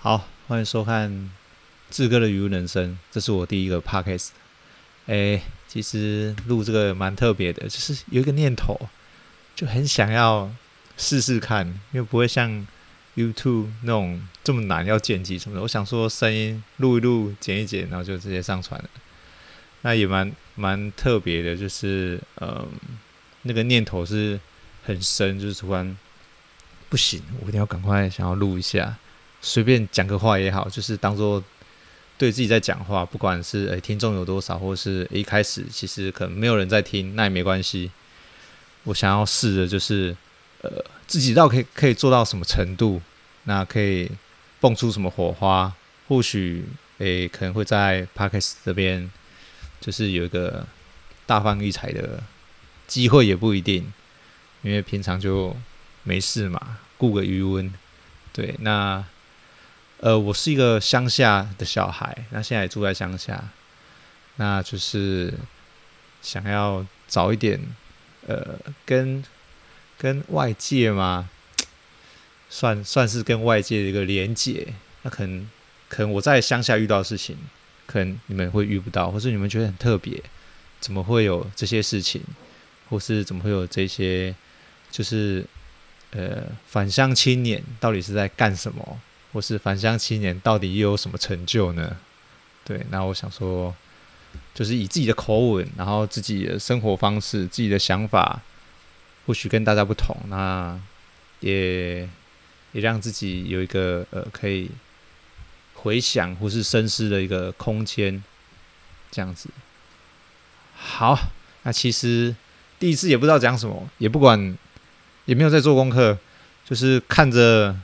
好，欢迎收看志哥的渔塭人生，这是我第一个 podcast。哎，其实录这个蛮特别的，就是有一个念头，就很想要试试看，因为不会像 YouTube 那种这么难，要剪辑什么的。我想说，声音录一录，剪一剪，然后就直接上传了。那也蛮蛮特别的，就是嗯，那个念头是很深，就是突然不行，我一定要赶快想要录一下，随便讲个话也好，就是当做对自己在讲话，不管是诶、听众有多少，或是、一开始其实可能没有人在听，那也没关系。我想要试的就是呃，自己到可以可以做到什么程度，那可以蹦出什么火花，或许诶、可能会在 Podcast 这边。就是有一个大放异彩的机会也不一定，因为平常就没事嘛，顾个渔塭。对，那呃，我是一个乡下的小孩，那现在住在乡下，那就是想要早一点呃，跟跟外界嘛，算算是跟外界的一个连接。那可能可能我在乡下遇到的事情。可能你们会遇不到，或是你们觉得很特别，怎么会有这些事情，或是怎么会有这些，就是呃返乡青年到底是在干什么，或是返乡青年到底又有什么成就呢？对，那我想说，就是以自己的口吻，然后自己的生活方式、自己的想法，或许跟大家不同，那也也让自己有一个呃可以。回想或是深思的一个空间，这样子。好，那其实第一次也不知道讲什么，也不管，也没有在做功课，就是看着，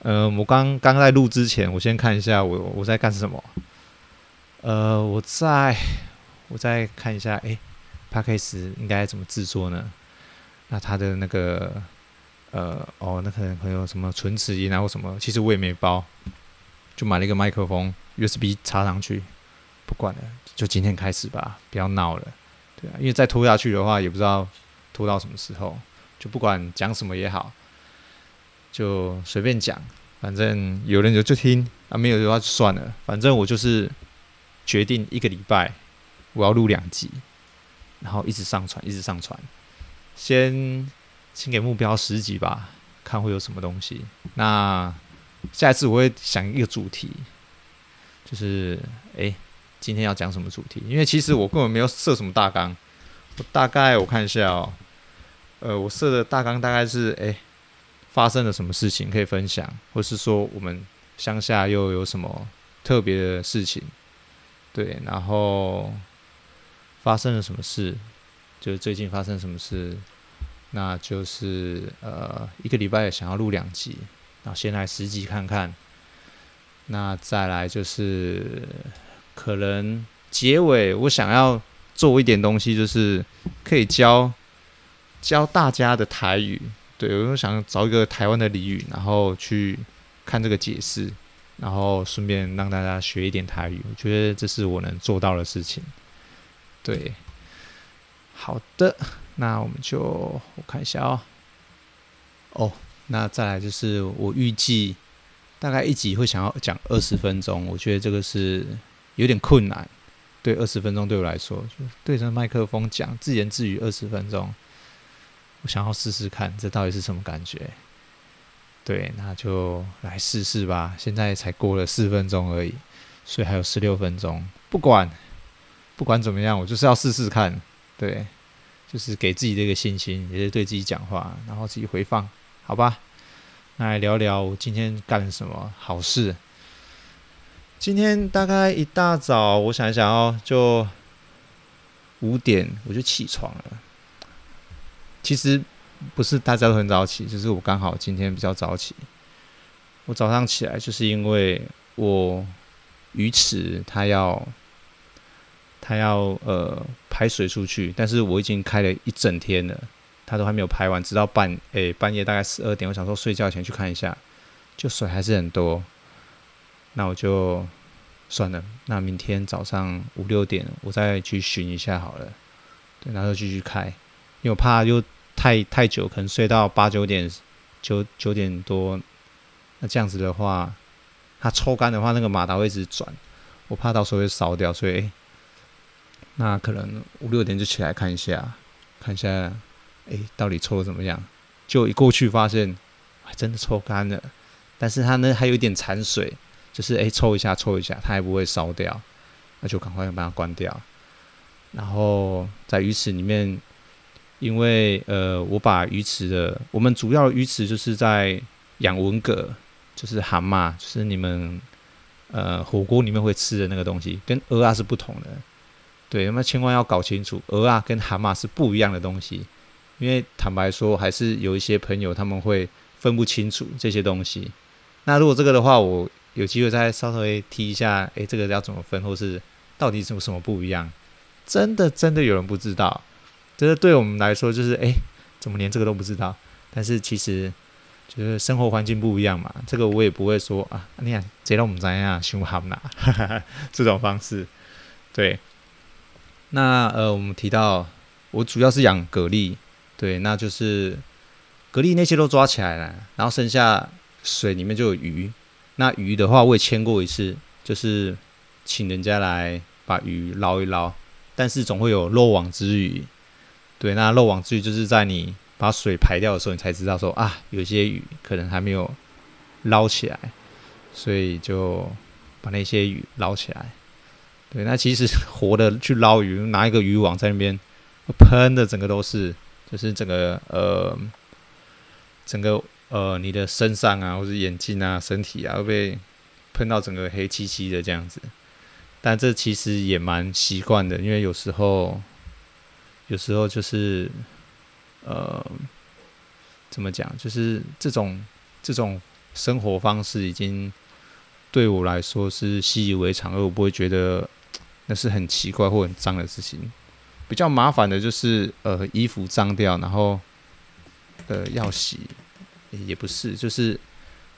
呃，我刚刚在录之前，我先看一下我我在干什么。呃，我在，我在看一下，哎，Podcast 应该怎么制作呢？那他的那个，呃，哦，那可能会有什么唇齿音啊或什么，其实我也没包。就买了一个麦克风，USB 插上去，不管了，就今天开始吧，不要闹了，对啊，因为再拖下去的话，也不知道拖到什么时候，就不管讲什么也好，就随便讲，反正有人就就听，啊，没有的话就算了，反正我就是决定一个礼拜我要录两集，然后一直上传，一直上传，先先给目标十集吧，看会有什么东西，那。下一次我会想一个主题，就是哎、今天要讲什么主题？因为其实我根本没有设什么大纲，我大概我看一下哦，呃，我设的大纲大概是哎、发生了什么事情可以分享，或是说我们乡下又有什么特别的事情，对，然后发生了什么事，就是最近发生什么事，那就是呃，一个礼拜想要录两集。然后先来十集看看，那再来就是可能结尾，我想要做一点东西，就是可以教教大家的台语。对，我想找一个台湾的俚语，然后去看这个解释，然后顺便让大家学一点台语。我觉得这是我能做到的事情。对，好的，那我们就我看一下哦。哦。那再来就是我预计大概一集会想要讲二十分钟，我觉得这个是有点困难。对，二十分钟对我来说，就对着麦克风讲自言自语二十分钟，我想要试试看这到底是什么感觉。对，那就来试试吧。现在才过了四分钟而已，所以还有十六分钟。不管不管怎么样，我就是要试试看。对，就是给自己这个信心，也是对自己讲话，然后自己回放。好吧，那来聊聊我今天干了什么好事。今天大概一大早，我想一想哦，就五点我就起床了。其实不是大家都很早起，就是我刚好今天比较早起。我早上起来就是因为我鱼池它要它要呃排水出去，但是我已经开了一整天了。它都还没有排完，直到半诶、半夜大概十二点，我想说睡觉前去看一下，就水还是很多，那我就算了，那明天早上五六点我再去巡一下好了，对，然后继续开，因为我怕又太太久，可能睡到八九点九九点多，那这样子的话，它抽干的话，那个马达会一直转，我怕到时候会烧掉，所以、那可能五六点就起来看一下，看一下，哎、到底抽的怎么样？就一过去发现，还真的抽干了，但是它呢还有一点残水，就是哎、抽一下抽一下，它还不会烧掉，那就赶快把它关掉。然后在鱼池里面，因为呃我把鱼池的，我们主要鱼池就是在养文蛤，就是蛤蟆，就是你们呃火锅里面会吃的那个东西，跟鹅啊是不同的。对，那么千万要搞清楚，鹅啊跟蛤蟆是不一样的东西。因为坦白说，还是有一些朋友他们会分不清楚这些东西。那如果这个的话，我有机会再稍微提一下，诶，这个要怎么分，或是到底有什么不一样？真的真的有人不知道，这是对我们来说就是，诶，怎么连这个都不知道？但是其实就是生活环境不一样嘛，这个我也不会说啊，你看这都我们怎样凶悍呐，这种方式。对，那呃，我们提到我主要是养蛤蜊。对，那就是蛤蜊那些都抓起来了，然后剩下水里面就有鱼。那鱼的话，我也牵过一次，就是请人家来把鱼捞一捞，但是总会有漏网之鱼。对，那漏网之鱼就是在你把水排掉的时候，你才知道说啊，有些鱼可能还没有捞起来，所以就把那些鱼捞起来。对，那其实活的去捞鱼，拿一个渔网在那边喷的，整个都是。就是整个呃，整个呃，你的身上啊，或者眼睛啊、身体啊，会被喷到整个黑漆漆的这样子。但这其实也蛮习惯的，因为有时候，有时候就是呃，怎么讲？就是这种这种生活方式已经对我来说是习以为常，而我不会觉得那是很奇怪或很脏的事情。比较麻烦的就是，呃，衣服脏掉，然后，呃，要洗，也不是，就是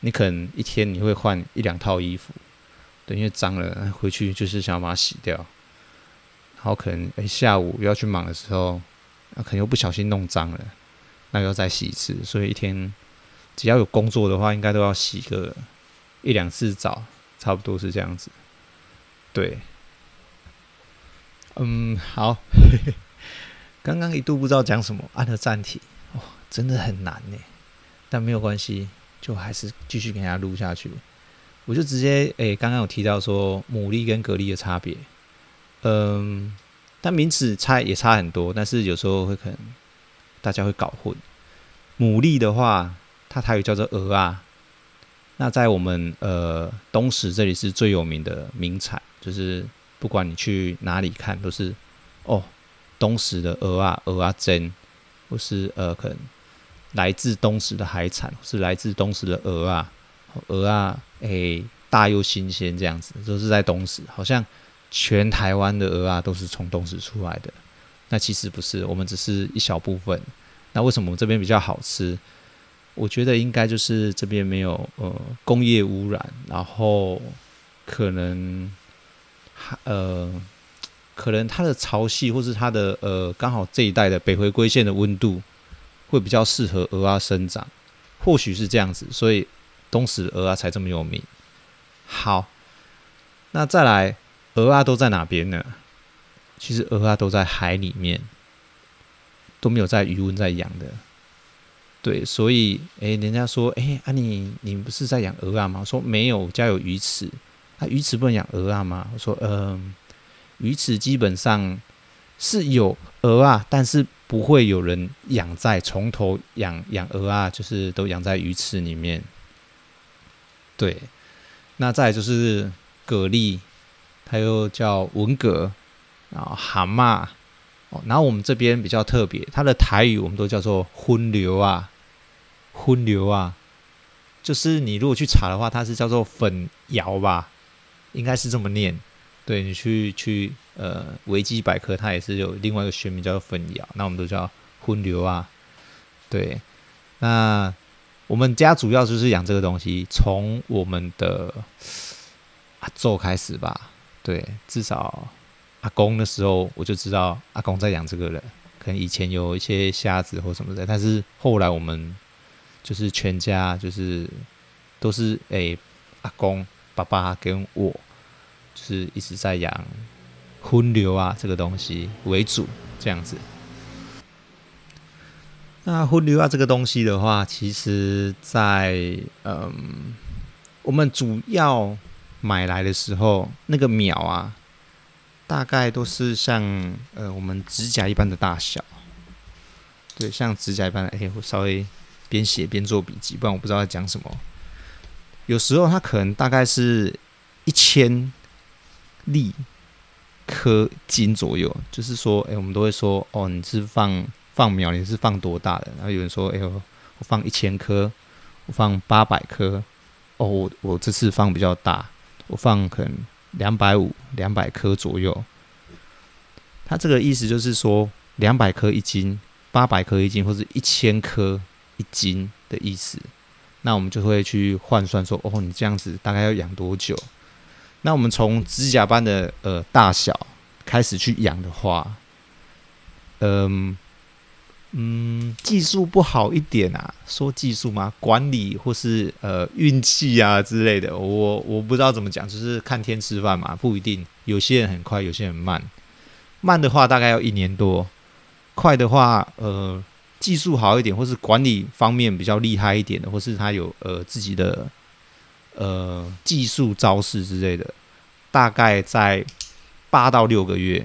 你可能一天你会换一两套衣服，对，因为脏了回去就是想要把它洗掉，然后可能诶、下午要去忙的时候，那可能又不小心弄脏了，那要再洗一次，所以一天只要有工作的话，应该都要洗个一两次澡，差不多是这样子，对。嗯，好。刚刚一度不知道讲什么，按了暂停，哦，真的很难呢。但没有关系，就还是继续给大家录下去。我就直接，诶，刚刚有提到说牡蛎跟蛤蜊的差别，嗯，但名词差也差很多，但是有时候会可能大家会搞混。牡蛎的话，它台语叫做蚵啊，那在我们呃东石这里是最有名的名产，就是。不管你去哪里看，都是哦，东石的蚵啊、蚵仔煎，或是呃，可能来自东石的海产，是来自东石的蚵啊、蚵啊，诶，大又新鲜这样子，都是在东石。好像全台湾的鹅啊都是从东石出来的，那其实不是，我们只是一小部分。那为什么我们这边比较好吃？我觉得应该就是这边没有呃工业污染，然后可能。呃，可能它的潮汐，或是它的呃，刚好这一带的北回归线的温度会比较适合鹅啊生长，或许是这样子，所以东石鹅啊才这么有名。好，那再来，鹅啊都在哪边呢？其实鹅啊都在海里面，都没有在鱼塭在养的。对，所以诶，人家说，诶，啊你你不是在养鹅啊吗？我说没有，家有鱼池。啊，鱼池不能养鹅啊吗？我说，嗯、鱼池基本上是有鹅啊，但是不会有人养在从头养养鹅啊，就是都养在鱼池里面。对，那再就是蛤蜊，它又叫文蛤，然后蛤蟆，哦，然后我们这边比较特别，它的台语我们都叫做荤流啊，荤流啊，就是你如果去查的话，它是叫做粉窑吧。应该是这么念，对，你去去呃维基百科，它也是有另外一个学名叫做粉窑，那我们都叫荤流啊。对，那我们家主要就是养这个东西，从我们的阿祖开始吧。对，至少阿公的时候我就知道阿公在养这个了。可能以前有一些虾子或什么的，但是后来我们就是全家就是都是诶、阿公。爸爸跟我就是一直在养荤流啊这个东西为主这样子。那荤流啊这个东西的话，其实在嗯，我们主要买来的时候，那个苗啊，大概都是像呃我们指甲一般的大小。对，像指甲一般的，哎，我稍微边写边做笔记，不然我不知道在讲什么。有时候它可能大概是一千粒颗斤左右，就是说，哎，我们都会说，哦，你是放放苗，你是放多大的？然后有人说，哎呦，我放一千颗，我放八百颗，哦，我我这次放比较大，我放可能两百五、两百颗左右。它这个意思就是说，两百颗一斤，八百颗一斤，或者一千颗一斤的意思。那我们就会去换算说，哦，你这样子大概要养多久？那我们从指甲般的呃大小开始去养的话，嗯嗯，技术不好一点啊，说技术吗？管理或是呃运气啊之类的，我我不知道怎么讲，就是看天吃饭嘛，不一定。有些人很快，有些人慢。慢的话大概要一年多，快的话呃。技术好一点，或是管理方面比较厉害一点的，或是他有呃自己的呃技术招式之类的，大概在八到六个月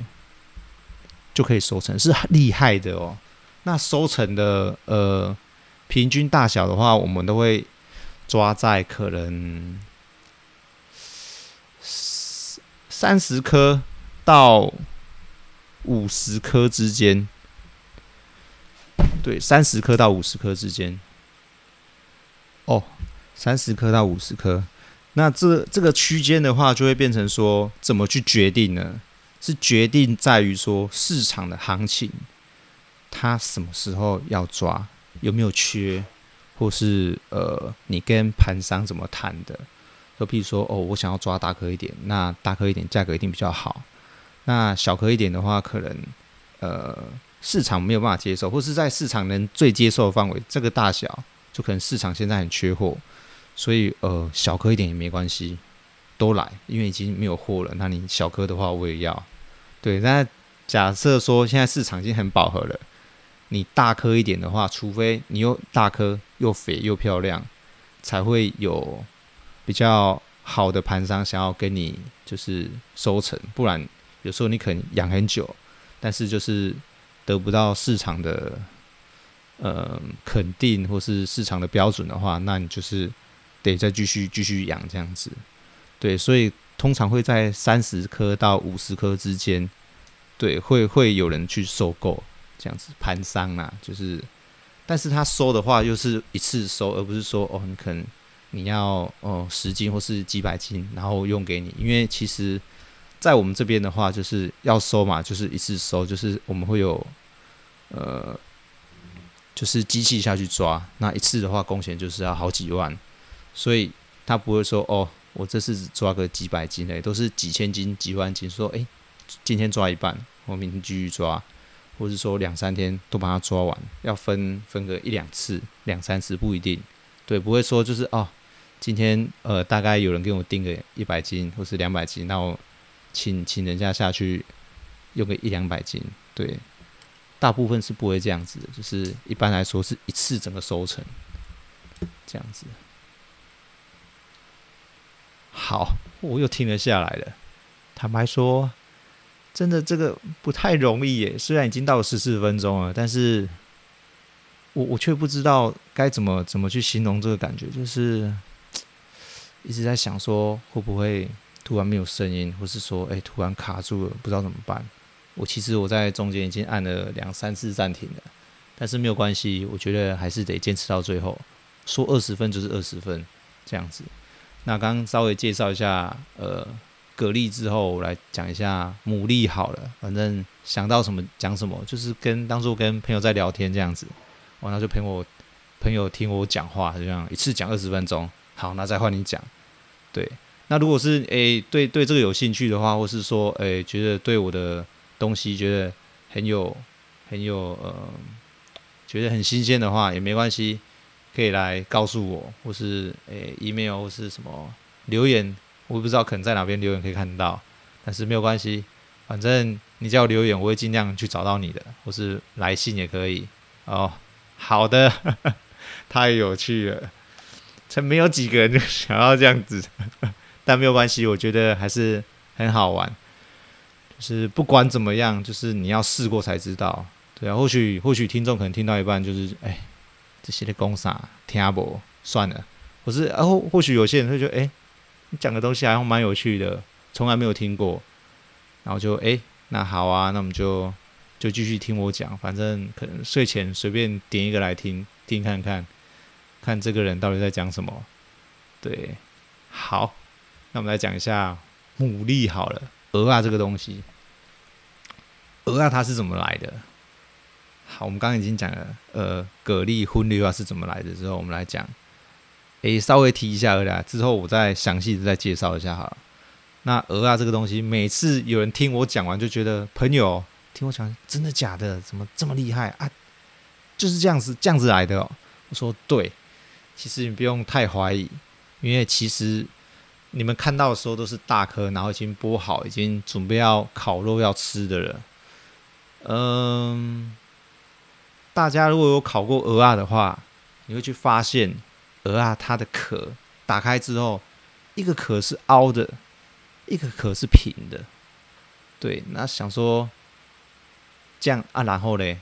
就可以收成，是厉害的哦。那收成的呃平均大小的话，我们都会抓在可能三十颗到五十颗之间。对，三十颗到五十颗之间。哦，三十颗到五十颗，那这这个区间的话，就会变成说，怎么去决定呢？是决定在于说市场的行情，他什么时候要抓，有没有缺，或是呃，你跟盘商怎么谈的？就譬如说，哦，我想要抓大颗一点，那大颗一点价格一定比较好。那小颗一点的话，可能呃。市场没有办法接受，或是在市场能最接受的范围，这个大小就可能市场现在很缺货，所以呃小颗一点也没关系，都来，因为已经没有货了。那你小颗的话我也要，对。那假设说现在市场已经很饱和了，你大颗一点的话，除非你又大颗又肥又漂亮，才会有比较好的盘商想要跟你就是收成，不然有时候你可能养很久，但是就是。得不到市场的呃肯定，或是市场的标准的话，那你就是得再继续继续养这样子。对，所以通常会在三十颗到五十颗之间，对，会会有人去收购这样子盘商啊，就是，但是他收的话又是一次收，而不是说哦，你可能你要哦十斤或是几百斤，然后用给你，因为其实。在我们这边的话，就是要收嘛，就是一次收，就是我们会有，呃，就是机器下去抓，那一次的话工钱就是要好几万，所以他不会说哦，我这次只抓个几百斤嘞，都是几千斤、几万斤。说哎，今天抓一半，我明天继续抓，或是说两三天都把它抓完，要分分个一两次、两三次不一定，对，不会说就是哦，今天呃大概有人给我订个一百斤或是两百斤，那我。请请人家下去用个一两百斤，对，大部分是不会这样子的，就是一般来说是一次整个收成这样子。好，我又停了下来了。坦白说，真的这个不太容易耶。虽然已经到了十四分钟了，但是我我却不知道该怎么怎么去形容这个感觉，就是一直在想说会不会。突然没有声音，或是说，哎，突然卡住了，不知道怎么办。我其实我在中间已经按了两三次暂停了，但是没有关系，我觉得还是得坚持到最后。说二十分就是二十分，这样子。那刚刚稍微介绍一下，呃，蛤蜊之后，我来讲一下牡蛎好了。反正想到什么讲什么，就是跟当初跟朋友在聊天这样子。完了就陪我朋友听我讲话，就这样一次讲二十分钟。好，那再换你讲，对。那如果是诶、对对这个有兴趣的话，或是说诶、觉得对我的东西觉得很有很有呃觉得很新鲜的话，也没关系，可以来告诉我，或是诶、email 或是什么留言，我不知道可能在哪边留言可以看到，但是没有关系，反正你叫我留言，我会尽量去找到你的，或是来信也可以。哦，好的，太有趣了，才没有几个人就想要这样子，但没有关系，我觉得还是很好玩。就是不管怎么样，就是你要试过才知道。对啊，或许或许听众可能听到一半就是，哎，这些的公啥听不算了。或是然后、啊、或许有些人会觉得，哎，讲的东西还蛮有趣的，从来没有听过。然后就哎，那好啊，那我们就就继续听我讲，反正可能睡前随便点一个来听听看看，看这个人到底在讲什么。对，好，那我们来讲一下牡蛎好了，鹅啊这个东西，鹅啊它是怎么来的？好，我们刚刚已经讲了，呃，蛤蜊、荤绿啊是怎么来的之后，我们来讲，诶，稍微提一下而已，之后我再详细的再介绍一下好了。那鹅啊这个东西，每次有人听我讲完，就觉得朋友听我讲，真的假的？怎么这么厉害啊？就是这样子，这样子来的。我说对，其实你不用太怀疑，因为其实你们看到的时候都是大颗，然后已经剥好，已经准备要烤肉要吃的了。嗯。大家如果有烤过鹅啊的话，你会去发现鹅啊它的壳打开之后，一个壳是凹的，一个壳是平的。对，那想说这样啊，然后嘞，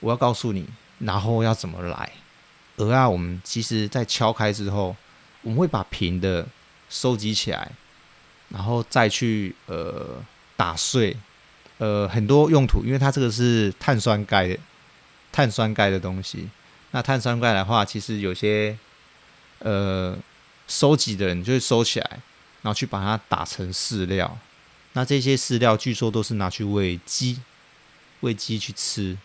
我要告诉你，然后要怎么来？鹅啊我们其实在敲开之后，我们会把平的收集起来，然后再去呃打碎，呃很多用途，因为它这个是碳酸钙的。碳酸钙的东西，那碳酸钙的话，其实有些呃收集的人就会收起来，然后去把它打成饲料。那这些饲料据说都是拿去喂鸡，喂鸡去吃。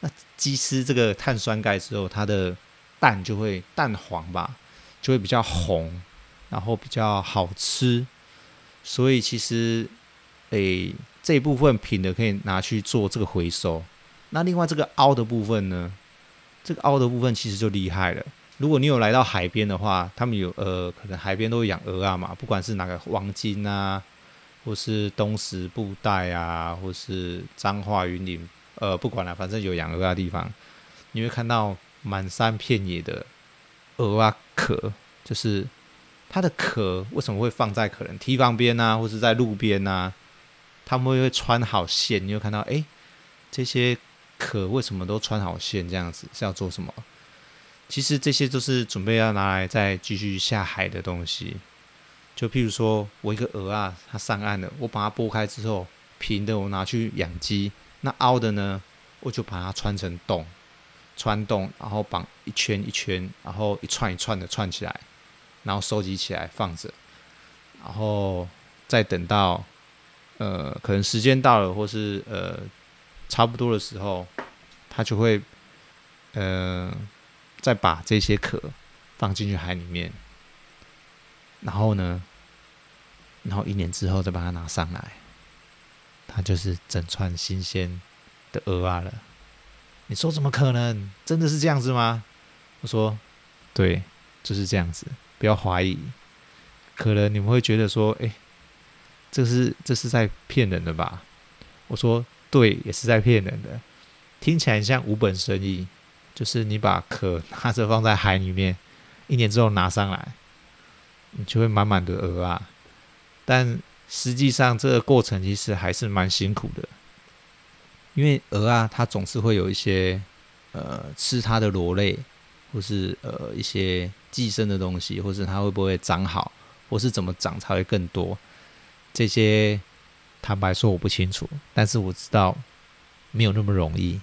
那鸡吃这个碳酸钙之后，它的蛋就会蛋黄吧，就会比较红，然后比较好吃。所以其实，诶，这一部分品的可以拿去做这个回收。那另外这个凹的部分呢？这个凹的部分其实就厉害了。如果你有来到海边的话，他们有呃，可能海边都会养鹅啊嘛，不管是哪个黄金啊，或是东石布袋啊，或是彰化云林，呃，不管了，反正有养鹅的地方，你会看到满山遍野的鹅啊壳，就是它的壳为什么会放在可能堤防边啊，或是在路边啊？他们会穿好线，你会看到哎、这些。壳为什么都穿好线这样子是要做什么？其实这些都是准备要拿来再继续下海的东西。就譬如说我一个鹅啊，它上岸了，我把它剥开之后，平的我拿去养鸡，那凹的呢，我就把它穿成洞，穿洞，然后绑一圈一圈，然后一串一串的串起来，然后收集起来放着，然后再等到呃可能时间到了，或是呃。差不多的时候，它就会，呃，再把这些壳放进去海里面，然后呢，然后一年之后再把它拿上来，它就是整串新鲜的鹅啊了。你说怎么可能？真的是这样子吗？我说，对，就是这样子，不要怀疑。可能你们会觉得说，哎，这是这是在骗人的吧？我说。对，也是在骗人的，听起来像无本生意，就是你把壳拿着放在海里面，一年之后拿上来，你就会满满的鹅啊。但实际上这个过程其实还是蛮辛苦的，因为鹅啊，它总是会有一些呃吃它的螺类，或是呃一些寄生的东西，或是它会不会长好，或是怎么长才会更多这些。坦白说，我不清楚，但是我知道没有那么容易。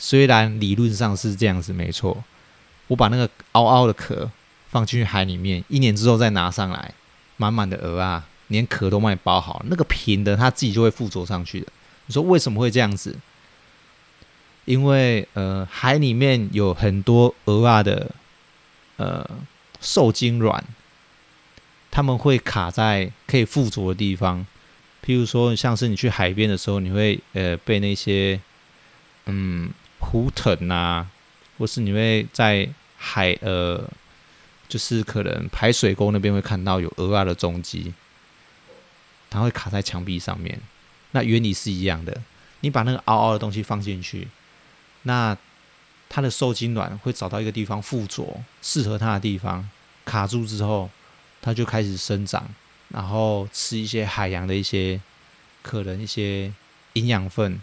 虽然理论上是这样子，没错。我把那个凹凹的壳放进去海里面，一年之后再拿上来，满满的鹅啊，连壳都帮你包好，那个平的它自己就会附着上去的。你说为什么会这样子？因为呃，海里面有很多鹅啊的呃受精卵，它们会卡在可以附着的地方。譬如说，像是你去海边的时候，你会呃被那些嗯湖藤啊，或是你会在海呃就是可能排水沟那边会看到有蚵仔的踪迹，它会卡在墙壁上面。那原理是一样的，你把那个凹凹的东西放进去，那它的受精卵会找到一个地方附着，适合它的地方卡住之后，它就开始生长，然后吃一些海洋的一些可能一些营养分，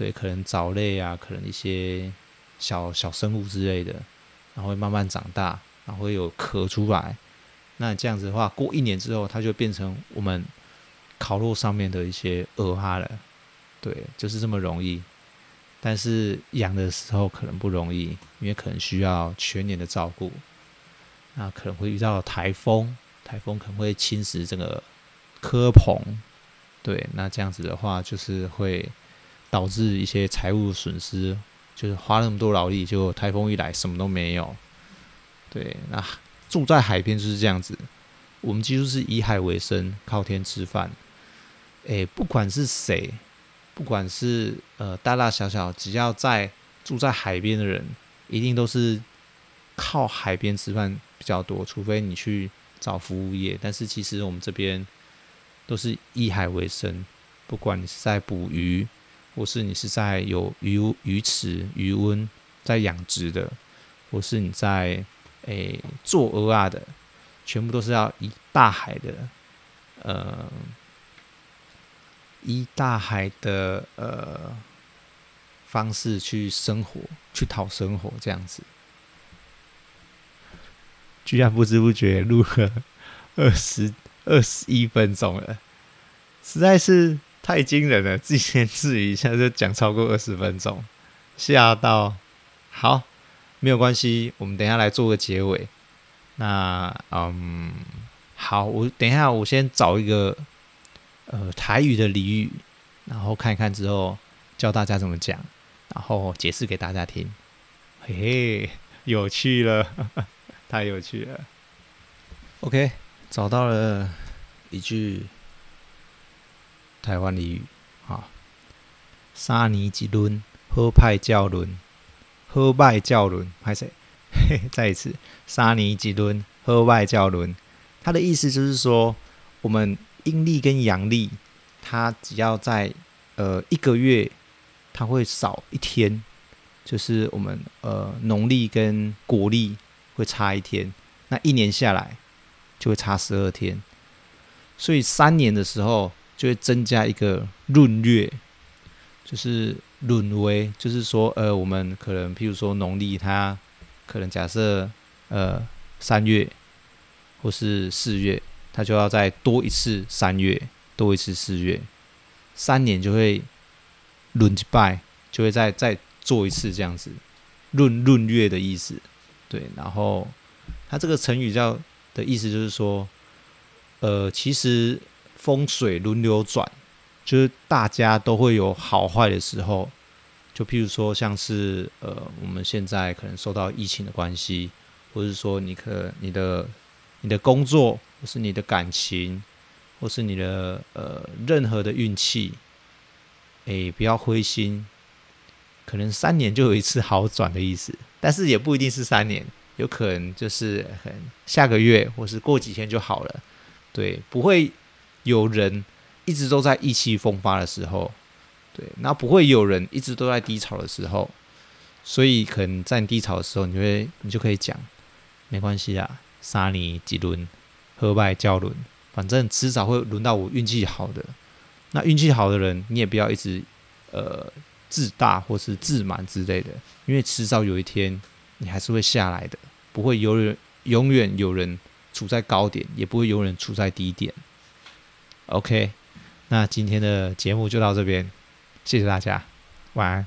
对，可能藻类啊，可能一些小小生物之类的，然后会慢慢长大。然后会有壳出来，那这样子的话，过一年之后，它就变成我们烤肉上面的一些蚵仔了。对，就是这么容易。但是养的时候可能不容易，因为可能需要全年的照顾。那可能会遇到台风，台风可能会侵蚀这个蚵棚。对，那这样子的话，就是会导致一些财务损失，就是花那么多劳力，结果台风一来，什么都没有。对，那住在海边就是这样子。我们几乎是以海为生，靠天吃饭。诶，不管是谁，不管是呃大大小小，只要在住在海边的人，一定都是靠海边吃饭比较多。除非你去找服务业，但是其实我们这边都是以海为生。不管你是在捕鱼，或是你是在有鱼鱼池、鱼温在养殖的，或是你在。诶，做鹅啊的，全部都是要以大海的，呃，以大海的呃方式去生活，去讨生活这样子。居然不知不觉录了二十二十一分钟了，实在是太惊人了！自言自语一下就讲超过二十分钟，吓到。好。没有关系，我们等下来做个结尾。那嗯，好，我等一下我先找一个呃台语的俚语，然后看一看之后教大家怎么讲，然后解释给大家听。嘿嘿，有趣了，太有趣了。OK，找到了一句台湾俚语，好，三年一轮，好派教轮。好拜教轮，拍谁？再一次，三年一轮，好拜教轮。它的意思就是说，我们阴历跟阳历，它只要在呃一个月，它会少一天，就是我们呃农历跟国历会差一天，那一年下来就会差十二天。所以三年的时候就会增加一个闰月，就是。闰为就是说，呃，我们可能譬如说农历，它可能假设呃三月或是四月，它就要再多一次三月，多一次四月，三年就会闰一拜，就会再再做一次这样子，闰闰月的意思，对，然后它这个成语叫的意思就是说，呃，其实风水轮流转。就是大家都会有好坏的时候，就譬如说像是呃，我们现在可能受到疫情的关系，或是说你可你的你的工作，或是你的感情，或是你的呃任何的运气，诶，不要灰心，可能三年就有一次好转的意思，但是也不一定是三年，有可能就是很下个月或是过几天就好了，对，不会有人。一直都在意气风发的时候，对，那不会有人一直都在低潮的时候，所以可能在低潮的时候，你会你就可以讲，没关系啊，杀你几轮，好拜教轮，反正迟早会轮到我运气好的。那运气好的人，你也不要一直呃自大或是自满之类的，因为迟早有一天你还是会下来的，不会有人永远有人处在高点，也不会有人处在低点。OK。那今天的节目就到这边，谢谢大家，晚安。